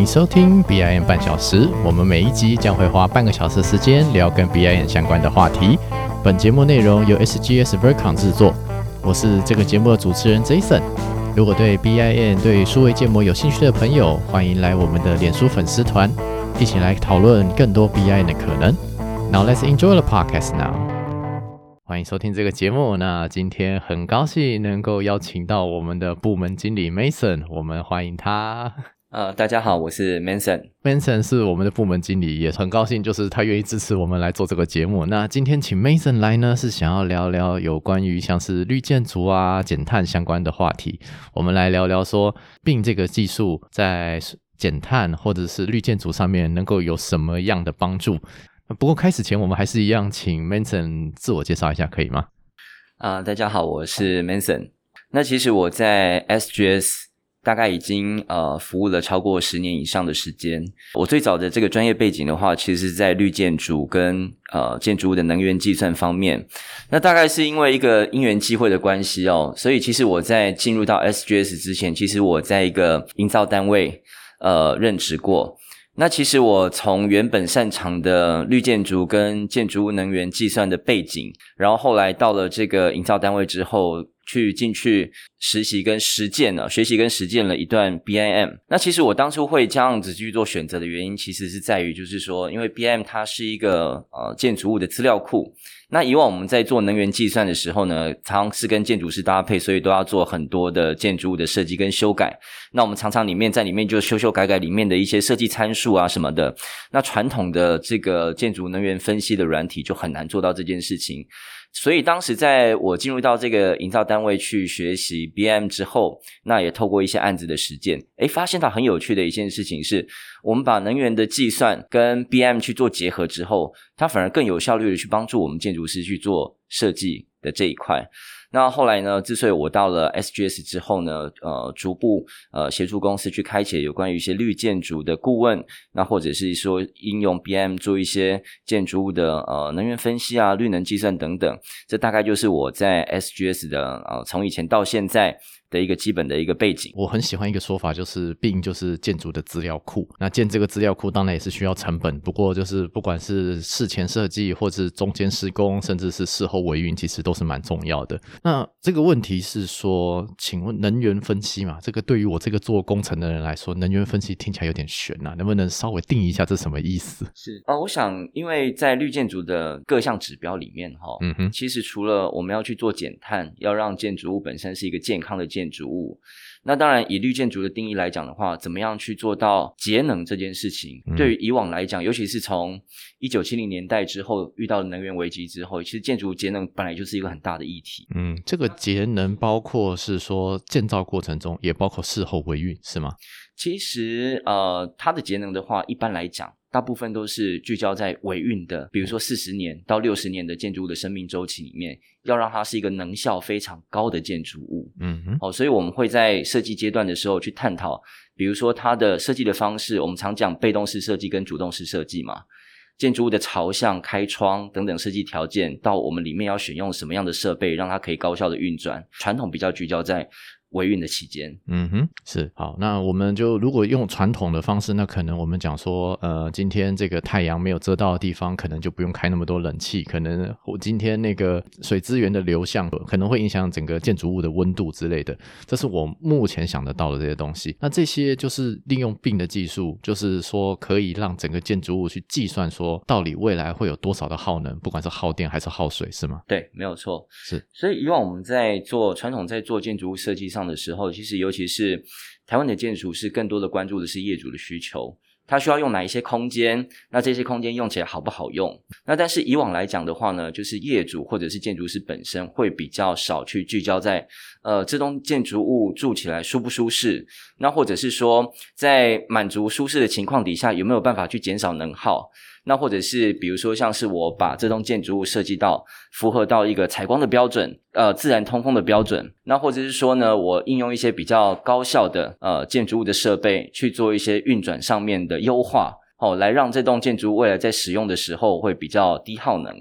迎收听 BIN 半小时。我们每一集将会花半个小时时间聊跟 BIN 相关的话题。本节目内容由 SGS Vercon 制作。我是这个节目的主持人 Jason。如果对 BIN 对数位建模有兴趣的朋友，欢迎来我们的脸书粉丝团，一起来讨论更多 BIN 的可能。Now let's enjoy the podcast now。欢迎收听这个节目。那今天很高兴能够邀请到我们的部门经理 Mason，我们欢迎他。呃，大家好，我是 Manson。Manson 是我们的部门经理，也很高兴，就是他愿意支持我们来做这个节目。那今天请 Mason 来呢，是想要聊聊有关于像是绿建筑啊、减碳相关的话题。我们来聊聊说，并这个技术在减碳或者是绿建筑上面能够有什么样的帮助。不过开始前，我们还是一样，请 Manson 自我介绍一下，可以吗？啊，大家好，我是 Manson。那其实我在 SGS。大概已经呃服务了超过十年以上的时间。我最早的这个专业背景的话，其实是在绿建筑跟呃建筑物的能源计算方面。那大概是因为一个因缘机会的关系哦，所以其实我在进入到 SGS 之前，其实我在一个营造单位呃任职过。那其实我从原本擅长的绿建筑跟建筑物能源计算的背景，然后后来到了这个营造单位之后。去进去实习跟实践了，学习跟实践了一段 BIM。那其实我当初会这样子去做选择的原因，其实是在于，就是说，因为 BIM 它是一个呃建筑物的资料库。那以往我们在做能源计算的时候呢，常是跟建筑师搭配，所以都要做很多的建筑物的设计跟修改。那我们常常里面在里面就修修改改里面的一些设计参数啊什么的。那传统的这个建筑能源分析的软体就很难做到这件事情。所以当时在我进入到这个营造单位去学习 BM 之后，那也透过一些案子的实践，诶，发现到很有趣的一件事情是，我们把能源的计算跟 BM 去做结合之后，它反而更有效率的去帮助我们建筑师去做设计的这一块。那后来呢？之所以我到了 SGS 之后呢，呃，逐步呃协助公司去开启有关于一些绿建筑的顾问，那或者是说应用 BM 做一些建筑物的呃能源分析啊、绿能计算等等，这大概就是我在 SGS 的呃从以前到现在。的一个基本的一个背景，我很喜欢一个说法，就是病就是建筑的资料库。那建这个资料库当然也是需要成本，不过就是不管是事前设计，或是中间施工，甚至是事后维运，其实都是蛮重要的。那这个问题是说，请问能源分析嘛？这个对于我这个做工程的人来说，能源分析听起来有点悬呐，能不能稍微定一下这什么意思？是啊，我想因为在绿建筑的各项指标里面，哈，嗯哼，其实除了我们要去做减碳，要让建筑物本身是一个健康的建。建筑物，那当然以绿建筑的定义来讲的话，怎么样去做到节能这件事情？对于以往来讲，尤其是从一九七零年代之后遇到能源危机之后，其实建筑节能本来就是一个很大的议题。嗯，这个节能包括是说建造过程中，也包括事后维运，是吗？其实呃，它的节能的话，一般来讲。大部分都是聚焦在维运的，比如说四十年到六十年的建筑物的生命周期里面，要让它是一个能效非常高的建筑物。嗯哼，哦，所以我们会在设计阶段的时候去探讨，比如说它的设计的方式，我们常讲被动式设计跟主动式设计嘛，建筑物的朝向、开窗等等设计条件，到我们里面要选用什么样的设备，让它可以高效的运转。传统比较聚焦在。维运的期间，嗯哼，是好。那我们就如果用传统的方式，那可能我们讲说，呃，今天这个太阳没有遮到的地方，可能就不用开那么多冷气。可能我今天那个水资源的流向可能会影响整个建筑物的温度之类的。这是我目前想得到的这些东西。那这些就是利用病的技术，就是说可以让整个建筑物去计算说，到底未来会有多少的耗能，不管是耗电还是耗水，是吗？对，没有错。是。所以以往我们在做传统在做建筑物设计上。的时候，其实尤其是台湾的建筑是更多的关注的是业主的需求，他需要用哪一些空间？那这些空间用起来好不好用？那但是以往来讲的话呢，就是业主或者是建筑师本身会比较少去聚焦在呃这栋建筑物住起来舒不舒适，那或者是说在满足舒适的情况底下，有没有办法去减少能耗？那或者是比如说，像是我把这栋建筑物设计到符合到一个采光的标准，呃，自然通风的标准。那或者是说呢，我应用一些比较高效的呃建筑物的设备去做一些运转上面的优化。哦，来让这栋建筑未来在使用的时候会比较低耗能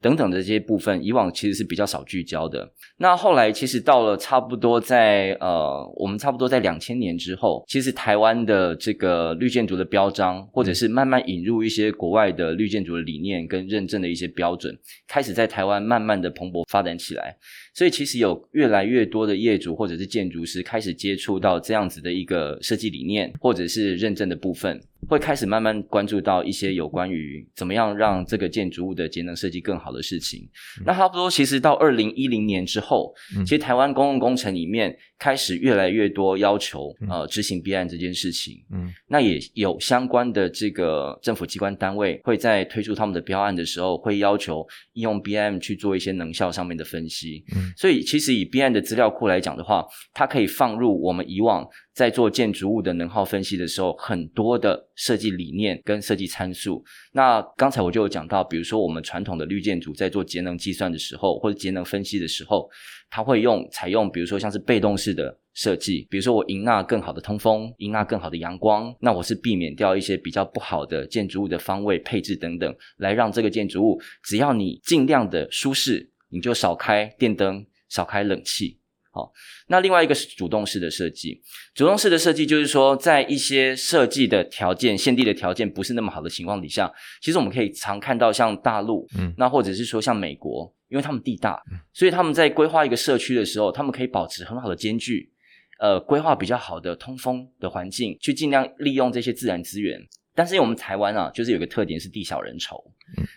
等等的这些部分，以往其实是比较少聚焦的。那后来其实到了差不多在呃，我们差不多在两千年之后，其实台湾的这个绿建筑的标章，或者是慢慢引入一些国外的绿建筑的理念跟认证的一些标准，开始在台湾慢慢的蓬勃发展起来。所以其实有越来越多的业主或者是建筑师开始接触到这样子的一个设计理念，或者是认证的部分。会开始慢慢关注到一些有关于怎么样让这个建筑物的节能设计更好的事情。那差不多，其实到二零一零年之后，其实台湾公共工程里面开始越来越多要求呃执行 B 案这件事情。嗯，那也有相关的这个政府机关单位会在推出他们的标案的时候，会要求应用 B M 去做一些能效上面的分析。嗯，所以其实以 B M 的资料库来讲的话，它可以放入我们以往。在做建筑物的能耗分析的时候，很多的设计理念跟设计参数。那刚才我就有讲到，比如说我们传统的绿建筑在做节能计算的时候，或者节能分析的时候，它会用采用，比如说像是被动式的设计，比如说我迎纳更好的通风，迎纳更好的阳光，那我是避免掉一些比较不好的建筑物的方位配置等等，来让这个建筑物只要你尽量的舒适，你就少开电灯，少开冷气。好，那另外一个是主动式的设计。主动式的设计就是说，在一些设计的条件、限地的条件不是那么好的情况底下，其实我们可以常看到像大陆，嗯，那或者是说像美国，因为他们地大，所以他们在规划一个社区的时候，他们可以保持很好的间距，呃，规划比较好的通风的环境，去尽量利用这些自然资源。但是因为我们台湾啊，就是有个特点是地小人稠，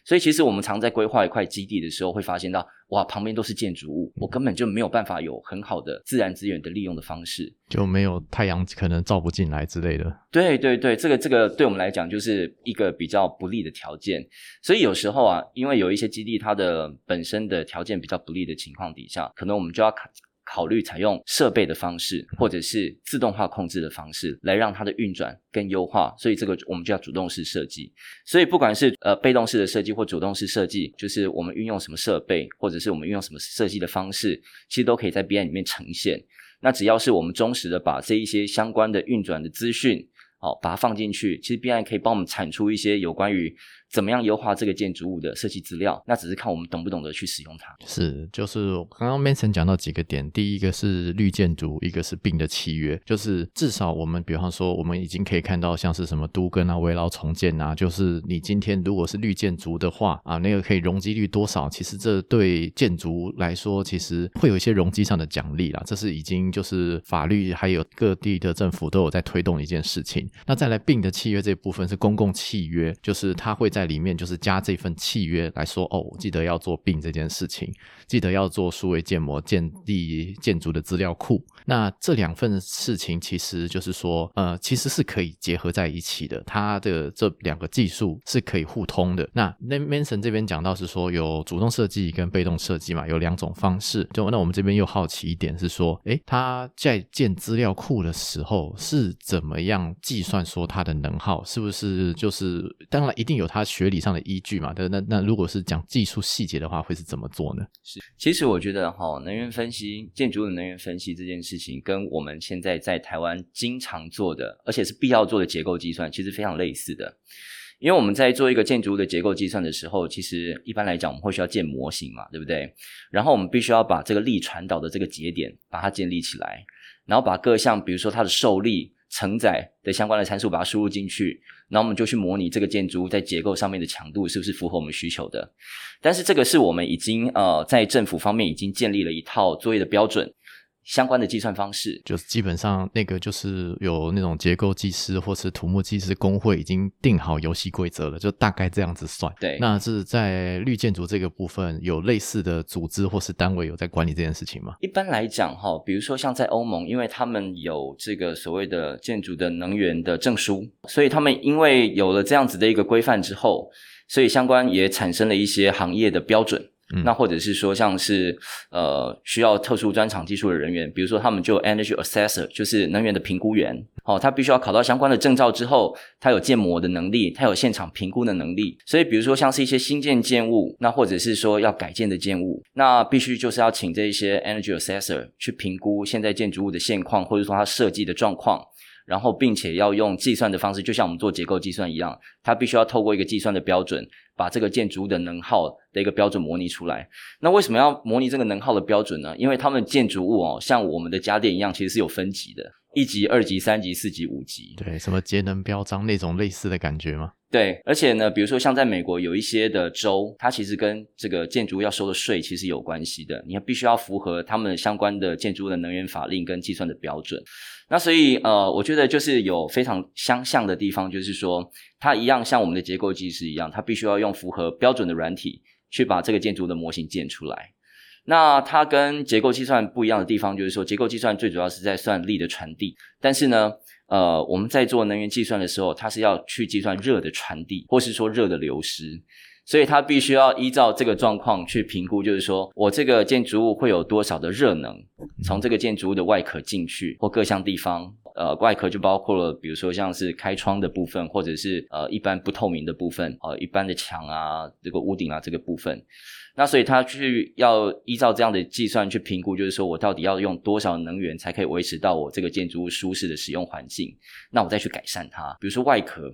所以其实我们常在规划一块基地的时候，会发现到哇，旁边都是建筑物，我根本就没有办法有很好的自然资源的利用的方式，就没有太阳可能照不进来之类的。对对对，这个这个对我们来讲就是一个比较不利的条件。所以有时候啊，因为有一些基地它的本身的条件比较不利的情况底下，可能我们就要看。考虑采用设备的方式，或者是自动化控制的方式，来让它的运转更优化。所以这个我们就要主动式设计。所以不管是呃被动式的设计或主动式设计，就是我们运用什么设备，或者是我们运用什么设计的方式，其实都可以在 B I 里面呈现。那只要是我们忠实的把这一些相关的运转的资讯。好，把它放进去，其实 B I 可以帮我们产出一些有关于怎么样优化这个建筑物的设计资料。那只是看我们懂不懂得去使用它。是，就是刚刚 Mason 讲到几个点，第一个是绿建筑，一个是病的契约。就是至少我们，比方说，我们已经可以看到像是什么都根啊、围绕重建啊，就是你今天如果是绿建筑的话啊，那个可以容积率多少？其实这对建筑来说，其实会有一些容积上的奖励啦。这是已经就是法律还有各地的政府都有在推动的一件事情。那再来并的契约这部分是公共契约，就是它会在在里面就是加这份契约来说哦，记得要做病这件事情，记得要做数位建模建立建筑的资料库。那这两份事情其实就是说，呃，其实是可以结合在一起的，它的这两个技术是可以互通的。那那 Manson 这边讲到是说有主动设计跟被动设计嘛，有两种方式。就那我们这边又好奇一点是说，诶，他在建资料库的时候是怎么样计算说它的能耗是不是就是当然一定有它学理上的依据嘛？那那那如果是讲技术细节的话，会是怎么做呢？是，其实我觉得哈，能源分析建筑的能源分析这件事。情跟我们现在在台湾经常做的，而且是必要做的结构计算，其实非常类似的。因为我们在做一个建筑物的结构计算的时候，其实一般来讲，我们会需要建模型嘛，对不对？然后我们必须要把这个力传导的这个节点把它建立起来，然后把各项，比如说它的受力。承载的相关的参数，把它输入进去，然后我们就去模拟这个建筑物在结构上面的强度是不是符合我们需求的。但是这个是我们已经呃在政府方面已经建立了一套作业的标准。相关的计算方式，就是基本上那个就是有那种结构技师或是土木技师工会已经定好游戏规则了，就大概这样子算。对，那是在绿建筑这个部分有类似的组织或是单位有在管理这件事情吗？一般来讲，哈，比如说像在欧盟，因为他们有这个所谓的建筑的能源的证书，所以他们因为有了这样子的一个规范之后，所以相关也产生了一些行业的标准。那或者是说，像是呃需要特殊专长技术的人员，比如说他们就 energy assessor，就是能源的评估员，哦，他必须要考到相关的证照之后，他有建模的能力，他有现场评估的能力。所以，比如说像是一些新建建物，那或者是说要改建的建物，那必须就是要请这一些 energy assessor 去评估现在建筑物的现况，或者说它设计的状况。然后并且要用计算的方式，就像我们做结构计算一样，它必须要透过一个计算的标准，把这个建筑物的能耗的一个标准模拟出来。那为什么要模拟这个能耗的标准呢？因为他们建筑物哦，像我们的家电一样，其实是有分级的，一级、二级、三级、四级、五级。对，什么节能标章那种类似的感觉吗？对，而且呢，比如说像在美国有一些的州，它其实跟这个建筑要收的税其实有关系的，你必须要符合他们相关的建筑物的能源法令跟计算的标准。那所以呃，我觉得就是有非常相像的地方，就是说它一样像我们的结构技师一样，它必须要用符合标准的软体去把这个建筑的模型建出来。那它跟结构计算不一样的地方，就是说结构计算最主要是在算力的传递，但是呢。呃，我们在做能源计算的时候，它是要去计算热的传递，或是说热的流失，所以它必须要依照这个状况去评估，就是说我这个建筑物会有多少的热能从这个建筑物的外壳进去或各项地方。呃，外壳就包括了，比如说像是开窗的部分，或者是呃一般不透明的部分，呃一般的墙啊，这个屋顶啊这个部分。那所以他去要依照这样的计算去评估，就是说我到底要用多少能源才可以维持到我这个建筑物舒适的使用环境？那我再去改善它，比如说外壳。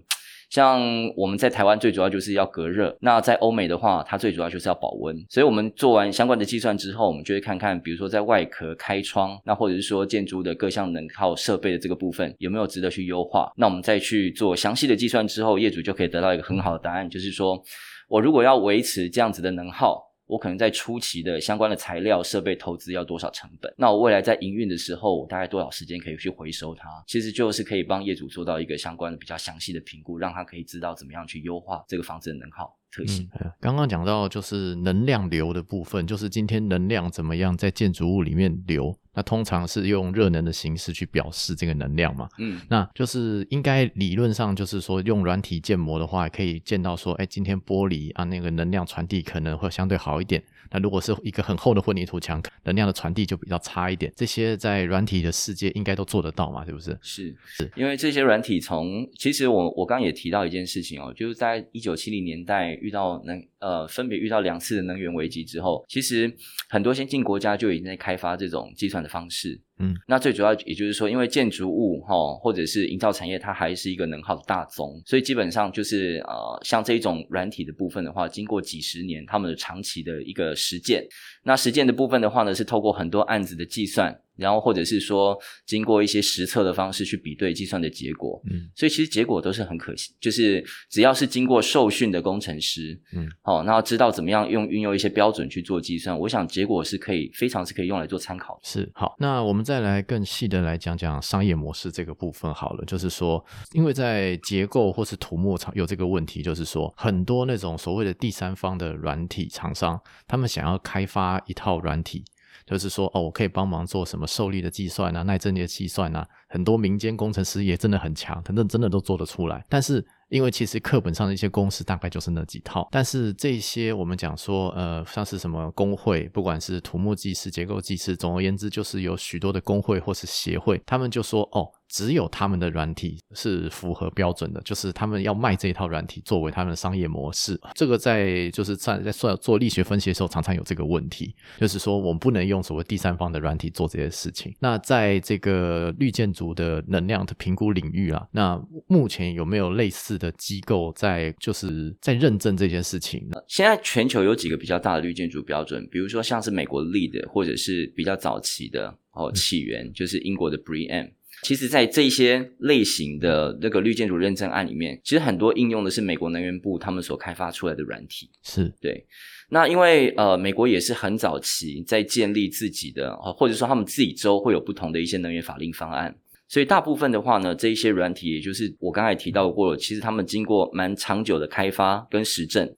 像我们在台湾最主要就是要隔热，那在欧美的话，它最主要就是要保温。所以我们做完相关的计算之后，我们就会看看，比如说在外壳开窗，那或者是说建筑的各项能耗设备的这个部分有没有值得去优化。那我们再去做详细的计算之后，业主就可以得到一个很好的答案，就是说我如果要维持这样子的能耗。我可能在初期的相关的材料设备投资要多少成本？那我未来在营运的时候，我大概多少时间可以去回收它？其实就是可以帮业主做到一个相关的比较详细的评估，让他可以知道怎么样去优化这个房子的能耗特性。刚刚讲到就是能量流的部分，就是今天能量怎么样在建筑物里面流。那通常是用热能的形式去表示这个能量嘛？嗯，那就是应该理论上就是说用软体建模的话，可以见到说，哎，今天玻璃啊那个能量传递可能会相对好一点。那如果是一个很厚的混凝土墙，能量的传递就比较差一点。这些在软体的世界应该都做得到嘛？是不是？是是，因为这些软体从其实我我刚刚也提到一件事情哦，就是在一九七零年代遇到能呃分别遇到两次的能源危机之后，其实很多先进国家就已经在开发这种计算。的方式，嗯，那最主要也就是说，因为建筑物哈，或者是营造产业，它还是一个能耗的大宗，所以基本上就是呃，像这一种软体的部分的话，经过几十年他们的长期的一个实践，那实践的部分的话呢，是透过很多案子的计算。然后或者是说，经过一些实测的方式去比对计算的结果，嗯，所以其实结果都是很可惜。就是只要是经过受训的工程师，嗯，好，那知道怎么样用运用一些标准去做计算，我想结果是可以非常是可以用来做参考。是好，那我们再来更细的来讲讲商业模式这个部分好了。就是说，因为在结构或是土木厂有这个问题，就是说很多那种所谓的第三方的软体厂商，他们想要开发一套软体。就是说，哦，我可以帮忙做什么受力的计算啊，耐震力的计算啊，很多民间工程师也真的很强，反正真的都做得出来，但是。因为其实课本上的一些公式大概就是那几套，但是这些我们讲说，呃，像是什么工会，不管是土木技师、结构技师，总而言之，就是有许多的工会或是协会，他们就说，哦，只有他们的软体是符合标准的，就是他们要卖这一套软体作为他们的商业模式。这个在就是在在算做力学分析的时候，常常有这个问题，就是说我们不能用所谓第三方的软体做这些事情。那在这个绿建筑的能量的评估领域啊，那目前有没有类似？的机构在就是在认证这件事情呢。现在全球有几个比较大的绿建筑标准，比如说像是美国 LEED，或者是比较早期的哦起源，就是英国的 BREEAM。其实，在这些类型的那个绿建筑认证案里面，其实很多应用的是美国能源部他们所开发出来的软体。是对。那因为呃，美国也是很早期在建立自己的，或者说他们自己州会有不同的一些能源法令方案。所以大部分的话呢，这一些软体，也就是我刚才提到过了，其实他们经过蛮长久的开发跟实证，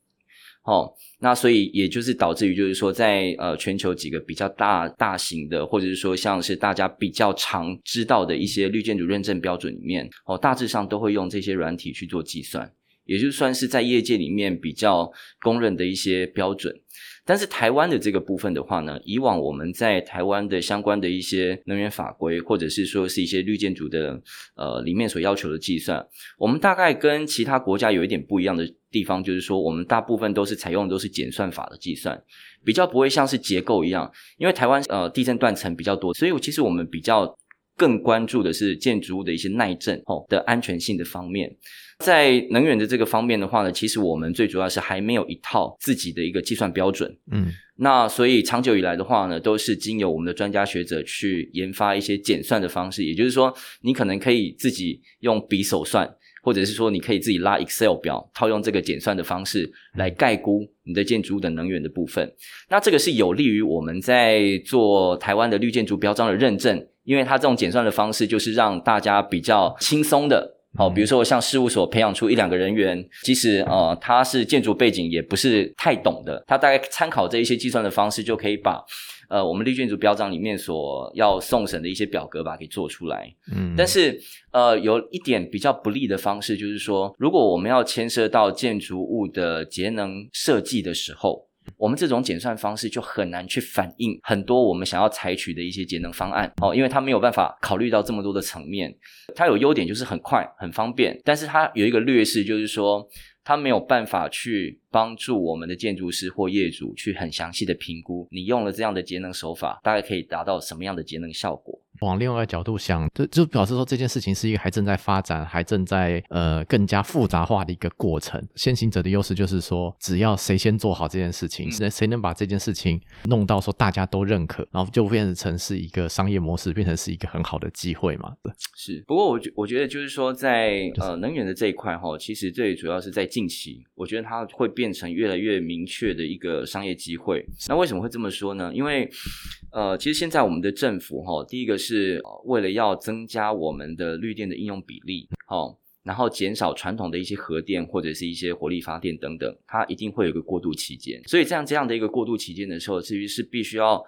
哦，那所以也就是导致于就是说，在呃全球几个比较大大型的，或者是说像是大家比较常知道的一些绿建筑认证标准里面，哦，大致上都会用这些软体去做计算，也就算是在业界里面比较公认的一些标准。但是台湾的这个部分的话呢，以往我们在台湾的相关的一些能源法规，或者是说是一些绿建筑的呃里面所要求的计算，我们大概跟其他国家有一点不一样的地方，就是说我们大部分都是采用的都是简算法的计算，比较不会像是结构一样，因为台湾呃地震断层比较多，所以其实我们比较更关注的是建筑物的一些耐震哦的安全性的方面。在能源的这个方面的话呢，其实我们最主要是还没有一套自己的一个计算标准。嗯，那所以长久以来的话呢，都是经由我们的专家学者去研发一些减算的方式。也就是说，你可能可以自己用笔手算，或者是说你可以自己拉 Excel 表，套用这个减算的方式来概估你的建筑物的能源的部分。那这个是有利于我们在做台湾的绿建筑标章的认证，因为它这种减算的方式就是让大家比较轻松的。好，比如说像事务所培养出一两个人员，即使呃他是建筑背景也不是太懂的，他大概参考这一些计算的方式，就可以把呃我们绿建筑标章里面所要送审的一些表格把它给做出来。嗯，但是呃有一点比较不利的方式，就是说如果我们要牵涉到建筑物的节能设计的时候。我们这种减算方式就很难去反映很多我们想要采取的一些节能方案哦，因为它没有办法考虑到这么多的层面。它有优点就是很快很方便，但是它有一个劣势就是说。他没有办法去帮助我们的建筑师或业主去很详细的评估，你用了这样的节能手法，大概可以达到什么样的节能效果？往另外一个角度想，就就表示说这件事情是一个还正在发展、还正在呃更加复杂化的一个过程。先行者的优势就是说，只要谁先做好这件事情，谁谁能把这件事情弄到说大家都认可，然后就变成是一个商业模式，变成是一个很好的机会嘛？是。不过我觉我觉得就是说，在呃能源的这一块哈，其实最主要是在。近期，我觉得它会变成越来越明确的一个商业机会。那为什么会这么说呢？因为，呃，其实现在我们的政府哈，第一个是为了要增加我们的绿电的应用比例，好，然后减少传统的一些核电或者是一些火力发电等等，它一定会有一个过渡期间。所以，这样这样的一个过渡期间的时候，至于是必须要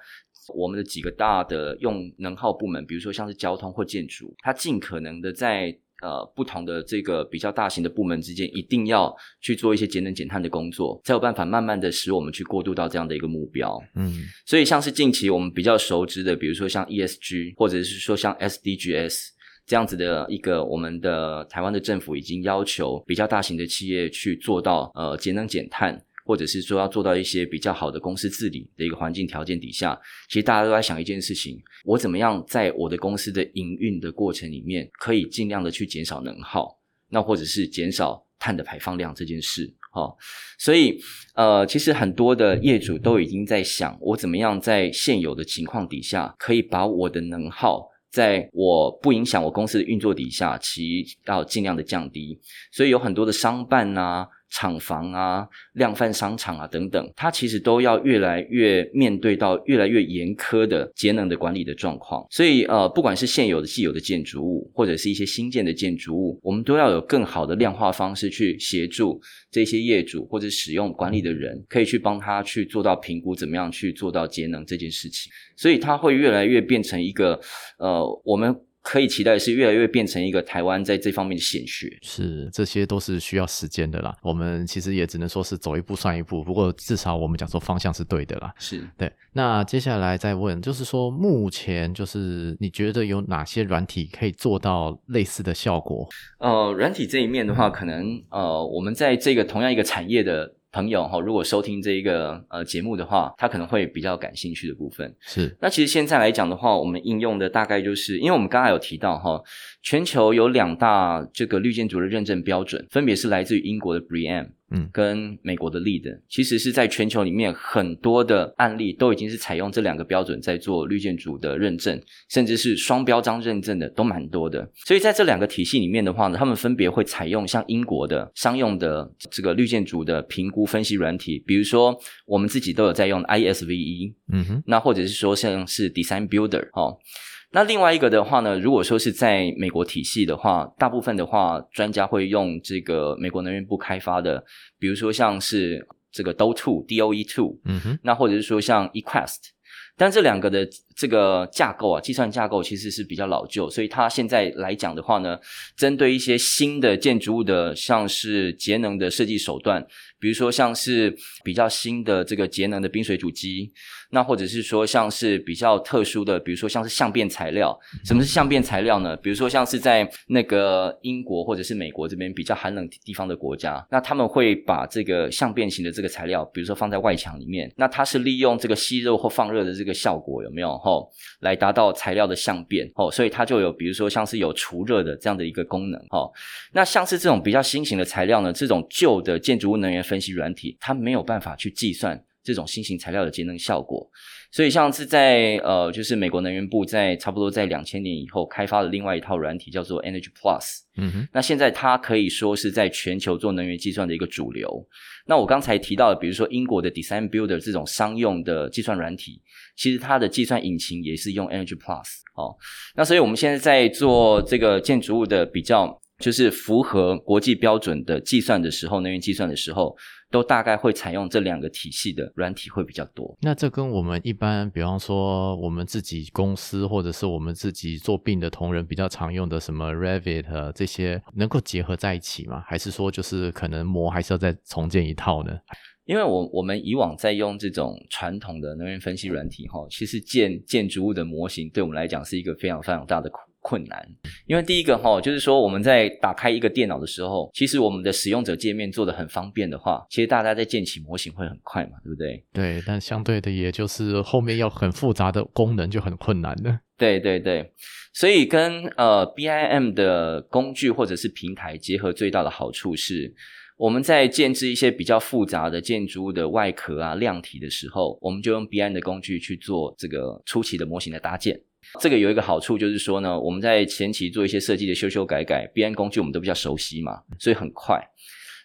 我们的几个大的用能耗部门，比如说像是交通或建筑，它尽可能的在。呃，不同的这个比较大型的部门之间，一定要去做一些节能减碳的工作，才有办法慢慢的使我们去过渡到这样的一个目标。嗯，所以像是近期我们比较熟知的，比如说像 ESG，或者是说像 SDGs 这样子的一个，我们的台湾的政府已经要求比较大型的企业去做到呃节能减碳。或者是说要做到一些比较好的公司治理的一个环境条件底下，其实大家都在想一件事情：我怎么样在我的公司的营运的过程里面，可以尽量的去减少能耗，那或者是减少碳的排放量这件事。哈，所以呃，其实很多的业主都已经在想，我怎么样在现有的情况底下，可以把我的能耗在我不影响我公司的运作底下，其要尽量的降低。所以有很多的商办呐。厂房啊、量贩商场啊等等，它其实都要越来越面对到越来越严苛的节能的管理的状况。所以呃，不管是现有的既有的建筑物，或者是一些新建的建筑物，我们都要有更好的量化方式去协助这些业主或者使用管理的人，可以去帮他去做到评估，怎么样去做到节能这件事情。所以它会越来越变成一个呃，我们。可以期待的是，越来越变成一个台湾在这方面的显学。是，这些都是需要时间的啦。我们其实也只能说是走一步算一步。不过至少我们讲说方向是对的啦。是对。那接下来再问，就是说目前就是你觉得有哪些软体可以做到类似的效果？呃，软体这一面的话，可能呃，我们在这个同样一个产业的。朋友哈，如果收听这一个呃节目的话，他可能会比较感兴趣的部分是。那其实现在来讲的话，我们应用的大概就是，因为我们刚才有提到哈，全球有两大这个绿建筑的认证标准，分别是来自于英国的 BREEAM。嗯，跟美国的 lead，其实是在全球里面很多的案例都已经是采用这两个标准在做绿建筑的认证，甚至是双标章认证的都蛮多的。所以在这两个体系里面的话呢，他们分别会采用像英国的商用的这个绿建筑的评估分析软体，比如说我们自己都有在用 ISVE，嗯哼，那或者是说像是 Design Builder，哦。那另外一个的话呢，如果说是在美国体系的话，大部分的话，专家会用这个美国能源部开发的，比如说像是这个 DO Two D O E Two，嗯哼，那或者是说像 Equest，但这两个的这个架构啊，计算架构其实是比较老旧，所以它现在来讲的话呢，针对一些新的建筑物的，像是节能的设计手段。比如说像是比较新的这个节能的冰水主机，那或者是说像是比较特殊的，比如说像是相变材料。什么是相变材料呢？比如说像是在那个英国或者是美国这边比较寒冷地方的国家，那他们会把这个相变型的这个材料，比如说放在外墙里面，那它是利用这个吸热或放热的这个效果，有没有？哦，来达到材料的相变哦，所以它就有比如说像是有除热的这样的一个功能哦。那像是这种比较新型的材料呢，这种旧的建筑物能源分析软体，它没有办法去计算这种新型材料的节能效果。所以，像是在呃，就是美国能源部在差不多在两千年以后开发了另外一套软体，叫做 Energy Plus。嗯哼，那现在它可以说是在全球做能源计算的一个主流。那我刚才提到的，比如说英国的 Design Builder 这种商用的计算软体，其实它的计算引擎也是用 Energy Plus。哦，那所以我们现在在做这个建筑物的比较，就是符合国际标准的计算的时候，能源计算的时候。都大概会采用这两个体系的软体会比较多。那这跟我们一般，比方说我们自己公司或者是我们自己做病的同仁比较常用的什么 Revit 这些，能够结合在一起吗？还是说就是可能模还是要再重建一套呢？因为我我们以往在用这种传统的能源分析软体哈，其实建建筑物的模型对我们来讲是一个非常非常大的苦。困难，因为第一个哈，就是说我们在打开一个电脑的时候，其实我们的使用者界面做的很方便的话，其实大家在建起模型会很快嘛，对不对？对，但相对的，也就是后面要很复杂的功能就很困难了。对对对，所以跟呃 BIM 的工具或者是平台结合，最大的好处是，我们在建制一些比较复杂的建筑物的外壳啊、量体的时候，我们就用 BIM 的工具去做这个初期的模型的搭建。这个有一个好处，就是说呢，我们在前期做一些设计的修修改改，BN 工具我们都比较熟悉嘛，所以很快。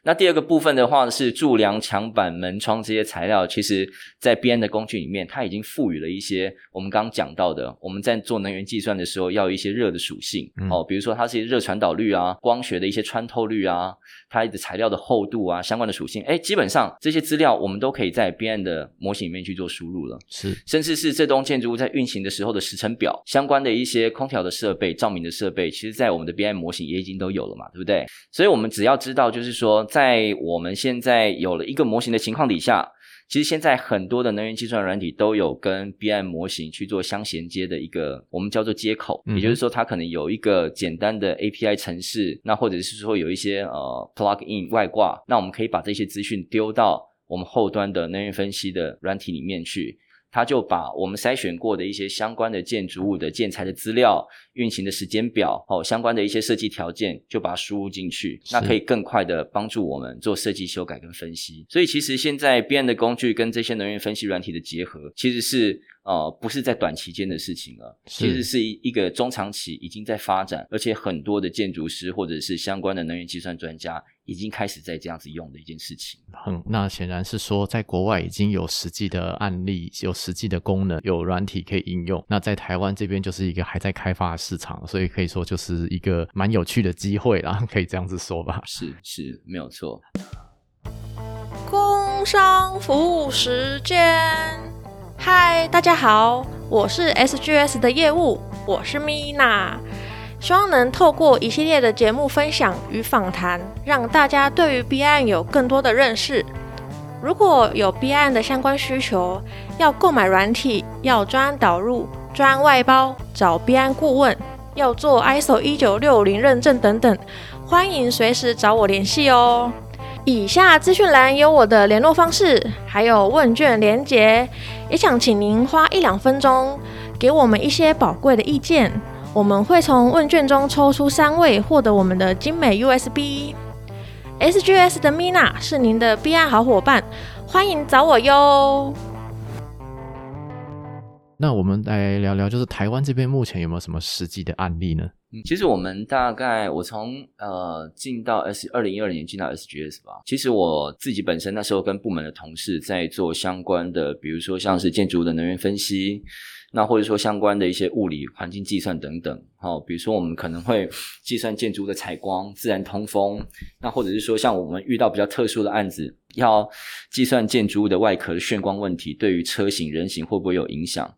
那第二个部分的话是柱梁、墙板、门窗这些材料，其实在 BN 的工具里面，它已经赋予了一些我们刚刚讲到的，我们在做能源计算的时候要有一些热的属性哦，比如说它是热传导率啊、光学的一些穿透率啊、它的材料的厚度啊相关的属性，哎，基本上这些资料我们都可以在 BN 的模型里面去做输入了。是，甚至是这栋建筑物在运行的时候的时程表相关的一些空调的设备、照明的设备，其实在我们的 BN 模型也已经都有了嘛，对不对？所以我们只要知道，就是说在我们现在有了一个模型的情况底下，其实现在很多的能源计算软体都有跟 BIM 模型去做相衔接的一个我们叫做接口，也就是说它可能有一个简单的 API 程式，那或者是说有一些呃 plug in 外挂，那我们可以把这些资讯丢到我们后端的能源分析的软体里面去。他就把我们筛选过的一些相关的建筑物的建材的资料、运行的时间表，哦，相关的一些设计条件，就把它输入进去，那可以更快的帮助我们做设计修改跟分析。所以其实现在 BIM 的工具跟这些能源分析软体的结合，其实是。呃，不是在短期间的事情了，其实是一一个中长期已经在发展，而且很多的建筑师或者是相关的能源计算专家已经开始在这样子用的一件事情。嗯，那显然是说，在国外已经有实际的案例，有实际的功能，有软体可以应用。那在台湾这边就是一个还在开发的市场，所以可以说就是一个蛮有趣的机会啦，可以这样子说吧。是是，没有错。工商服务时间。嗨，大家好，我是 SGS 的业务，我是米娜，希望能透过一系列的节目分享与访谈，让大家对于 B 案有更多的认识。如果有 B 案的相关需求，要购买软体，要专案导入、专案外包，找 B 案顾问，要做 ISO 一九六零认证等等，欢迎随时找我联系哦。以下资讯栏有我的联络方式，还有问卷连结，也想请您花一两分钟给我们一些宝贵的意见。我们会从问卷中抽出三位，获得我们的精美 USB。SGS 的 Mina 是您的 B I 好伙伴，欢迎找我哟。那我们来聊聊，就是台湾这边目前有没有什么实际的案例呢？其实我们大概我从呃进到 S 二零一二年进到 SGS 吧。其实我自己本身那时候跟部门的同事在做相关的，比如说像是建筑的能源分析，那或者说相关的一些物理环境计算等等。好，比如说我们可能会计算建筑的采光、自然通风，那或者是说像我们遇到比较特殊的案子，要计算建筑物的外壳的眩光问题，对于车型、人行会不会有影响？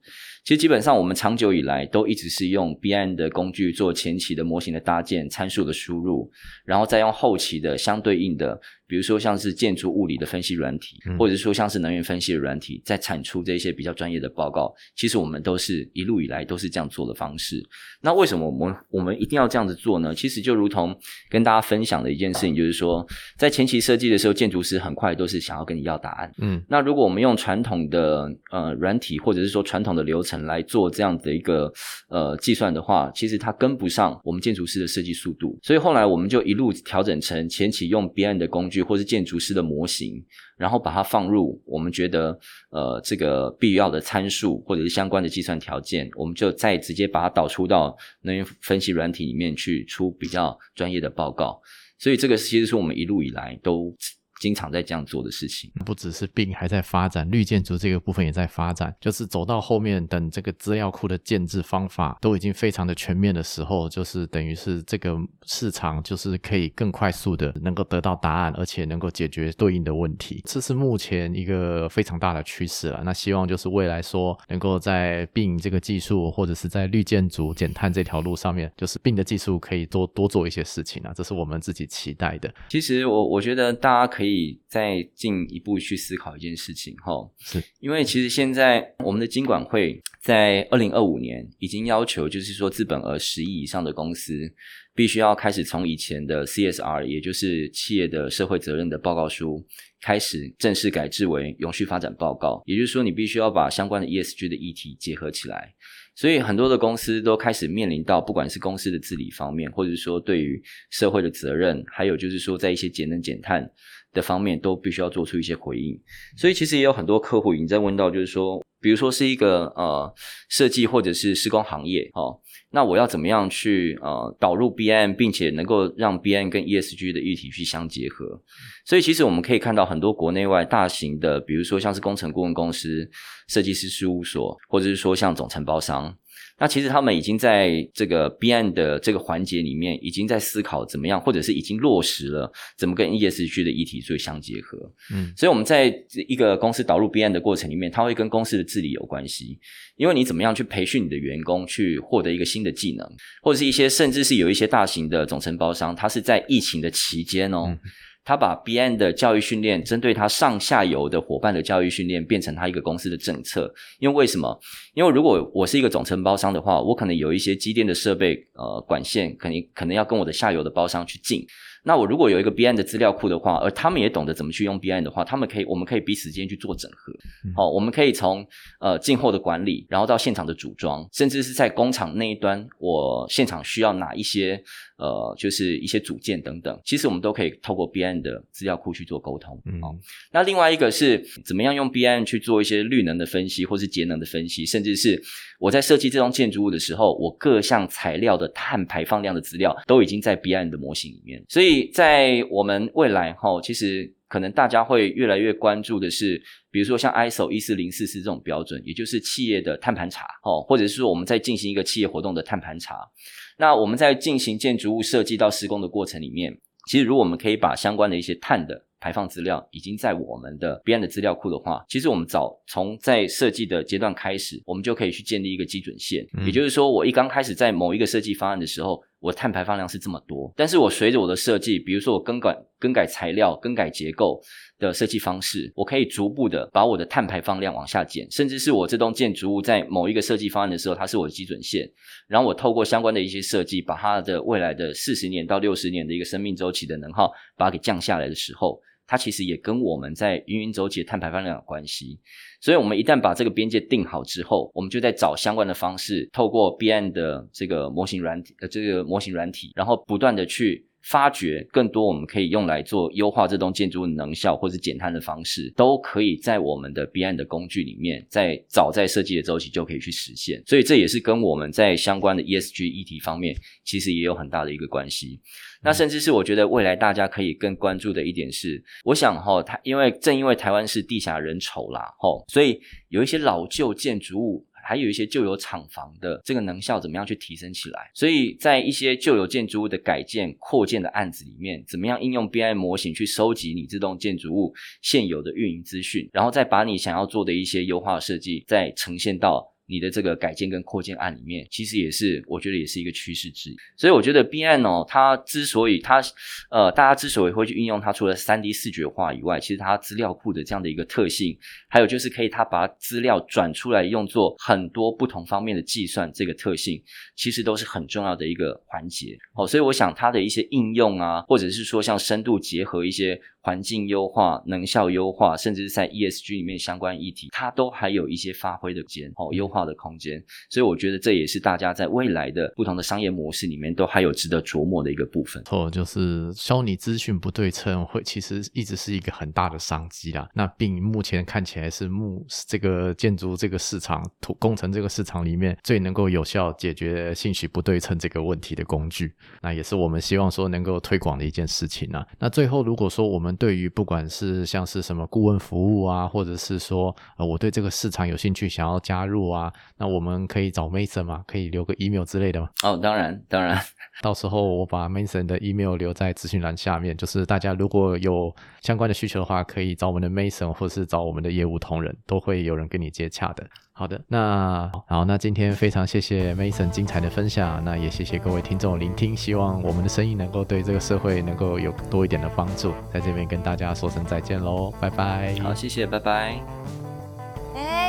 其实基本上，我们长久以来都一直是用 BIM 的工具做前期的模型的搭建、参数的输入，然后再用后期的相对应的。比如说像是建筑物理的分析软体，或者说像是能源分析的软体，在产出这些比较专业的报告，其实我们都是一路以来都是这样做的方式。那为什么我们我们一定要这样子做呢？其实就如同跟大家分享的一件事情，就是说在前期设计的时候，建筑师很快都是想要跟你要答案。嗯，那如果我们用传统的呃软体或者是说传统的流程程来做这样的一个呃计算的话，其实它跟不上我们建筑师的设计速度。所以后来我们就一路调整成前期用 B N 的工具，或是建筑师的模型，然后把它放入我们觉得呃这个必要的参数或者是相关的计算条件，我们就再直接把它导出到能源分析软体里面去出比较专业的报告。所以这个其实是我们一路以来都。经常在这样做的事情，不只是病还在发展，绿建筑这个部分也在发展。就是走到后面，等这个资料库的建制方法都已经非常的全面的时候，就是等于是这个市场就是可以更快速的能够得到答案，而且能够解决对应的问题。这是目前一个非常大的趋势了。那希望就是未来说能够在病这个技术，或者是在绿建筑减碳这条路上面，就是病的技术可以多多做一些事情啊。这是我们自己期待的。其实我我觉得大家可以。可以再进一步去思考一件事情，哈，是因为其实现在我们的金管会在二零二五年已经要求，就是说资本额十亿以上的公司必须要开始从以前的 CSR，也就是企业的社会责任的报告书，开始正式改制为永续发展报告。也就是说，你必须要把相关的 ESG 的议题结合起来。所以很多的公司都开始面临到，不管是公司的治理方面，或者说对于社会的责任，还有就是说在一些节能减碳。的方面都必须要做出一些回应，所以其实也有很多客户已经在问到，就是说，比如说是一个呃设计或者是施工行业哦，那我要怎么样去呃导入 B M，并且能够让 B M 跟 E S G 的议题去相结合？所以其实我们可以看到很多国内外大型的，比如说像是工程顾问公司、设计师事务所，或者是说像总承包商。那其实他们已经在这个 B N 的这个环节里面，已经在思考怎么样，或者是已经落实了怎么跟 E S G 的议题做相结合。嗯，所以我们在一个公司导入 B N 的过程里面，它会跟公司的治理有关系，因为你怎么样去培训你的员工，去获得一个新的技能，或者是一些甚至是有一些大型的总承包商，它是在疫情的期间哦。他把 B N 的教育训练，针对他上下游的伙伴的教育训练，变成他一个公司的政策。因为为什么？因为如果我是一个总承包商的话，我可能有一些机电的设备，呃，管线，肯定可能要跟我的下游的包商去进。那我如果有一个 B N 的资料库的话，而他们也懂得怎么去用 B N 的话，他们可以，我们可以彼此之间去做整合。好，我们可以从呃进货的管理，然后到现场的组装，甚至是在工厂那一端，我现场需要哪一些呃，就是一些组件等等，其实我们都可以透过 B N 的资料库去做沟通。好，那另外一个是怎么样用 B N 去做一些绿能的分析，或是节能的分析，甚至是我在设计这栋建筑物的时候，我各项材料的碳排放量的资料都已经在 B N 的模型里面，所以。在我们未来哈，其实可能大家会越来越关注的是，比如说像 ISO 一四零四四这种标准，也就是企业的碳盘查哦，或者是说我们在进行一个企业活动的碳盘查。那我们在进行建筑物设计到施工的过程里面，其实如果我们可以把相关的一些碳的排放资料已经在我们的 B N 的资料库的话，其实我们早从在设计的阶段开始，我们就可以去建立一个基准线，也就是说，我一刚开始在某一个设计方案的时候。我碳排放量是这么多，但是我随着我的设计，比如说我更改更改材料、更改结构的设计方式，我可以逐步的把我的碳排放量往下减，甚至是我这栋建筑物在某一个设计方案的时候，它是我的基准线，然后我透过相关的一些设计，把它的未来的四十年到六十年的一个生命周期的能耗，把它给降下来的时候。它其实也跟我们在云云周期碳排放量有关系，所以我们一旦把这个边界定好之后，我们就在找相关的方式，透过 B N 的这个模型软体，呃，这个模型软体，然后不断的去。发掘更多我们可以用来做优化这栋建筑物能效或者减碳的方式，都可以在我们的 B N 的工具里面，在早在设计的周期就可以去实现。所以这也是跟我们在相关的 E S G 议题方面，其实也有很大的一个关系。那甚至是我觉得未来大家可以更关注的一点是，我想哈，它因为正因为台湾是地狭人稠啦，吼，所以有一些老旧建筑物。还有一些旧有厂房的这个能效怎么样去提升起来？所以在一些旧有建筑物的改建、扩建的案子里面，怎么样应用 BI 模型去收集你这栋建筑物现有的运营资讯，然后再把你想要做的一些优化设计再呈现到。你的这个改建跟扩建案里面，其实也是我觉得也是一个趋势之一。所以我觉得 B N 哦，它之所以它呃，大家之所以会去运用它，除了三 D 视觉化以外，其实它资料库的这样的一个特性，还有就是可以它把资料转出来用作很多不同方面的计算，这个特性其实都是很重要的一个环节。哦，所以我想它的一些应用啊，或者是说像深度结合一些。环境优化、能效优化，甚至是在 ESG 里面相关议题，它都还有一些发挥的间哦，优化的空间。所以我觉得这也是大家在未来的不同的商业模式里面都还有值得琢磨的一个部分。错，就是消弭资讯不对称，会其实一直是一个很大的商机啦。那并目前看起来是目这个建筑这个市场、土工程这个市场里面最能够有效解决信息不对称这个问题的工具。那也是我们希望说能够推广的一件事情啊。那最后如果说我们对于不管是像是什么顾问服务啊，或者是说呃我对这个市场有兴趣想要加入啊，那我们可以找 Mason 吗？可以留个 email 之类的吗？哦，当然，当然，到时候我把 Mason 的 email 留在资讯栏下面，就是大家如果有相关的需求的话，可以找我们的 Mason 或是找我们的业务同仁，都会有人跟你接洽的。好的，那好，那今天非常谢谢 Mason 精彩的分享，那也谢谢各位听众聆听，希望我们的声音能够对这个社会能够有多一点的帮助，在这边跟大家说声再见喽，拜拜。好，谢谢，拜拜。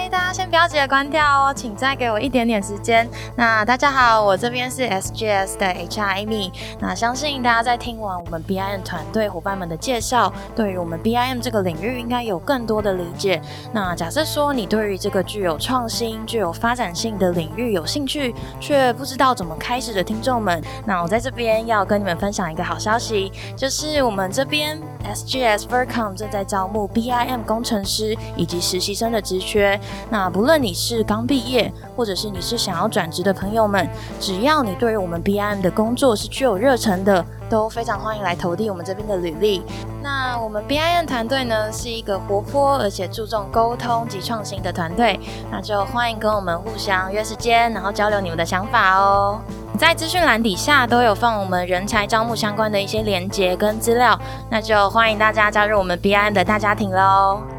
大家先不要急着关掉哦，请再给我一点点时间。那大家好，我这边是 SGS 的 HR Amy。那相信大家在听完我们 BIM 团队伙伴们的介绍，对于我们 BIM 这个领域应该有更多的理解。那假设说你对于这个具有创新、具有发展性的领域有兴趣，却不知道怎么开始的听众们，那我在这边要跟你们分享一个好消息，就是我们这边 SGS Vercom 正在招募 BIM 工程师以及实习生的职缺。那不论你是刚毕业，或者是你是想要转职的朋友们，只要你对于我们 BIM 的工作是具有热忱的，都非常欢迎来投递我们这边的履历。那我们 BIM 团队呢，是一个活泼而且注重沟通及创新的团队，那就欢迎跟我们互相约时间，然后交流你们的想法哦。在资讯栏底下都有放我们人才招募相关的一些连接跟资料，那就欢迎大家加入我们 BIM 的大家庭喽。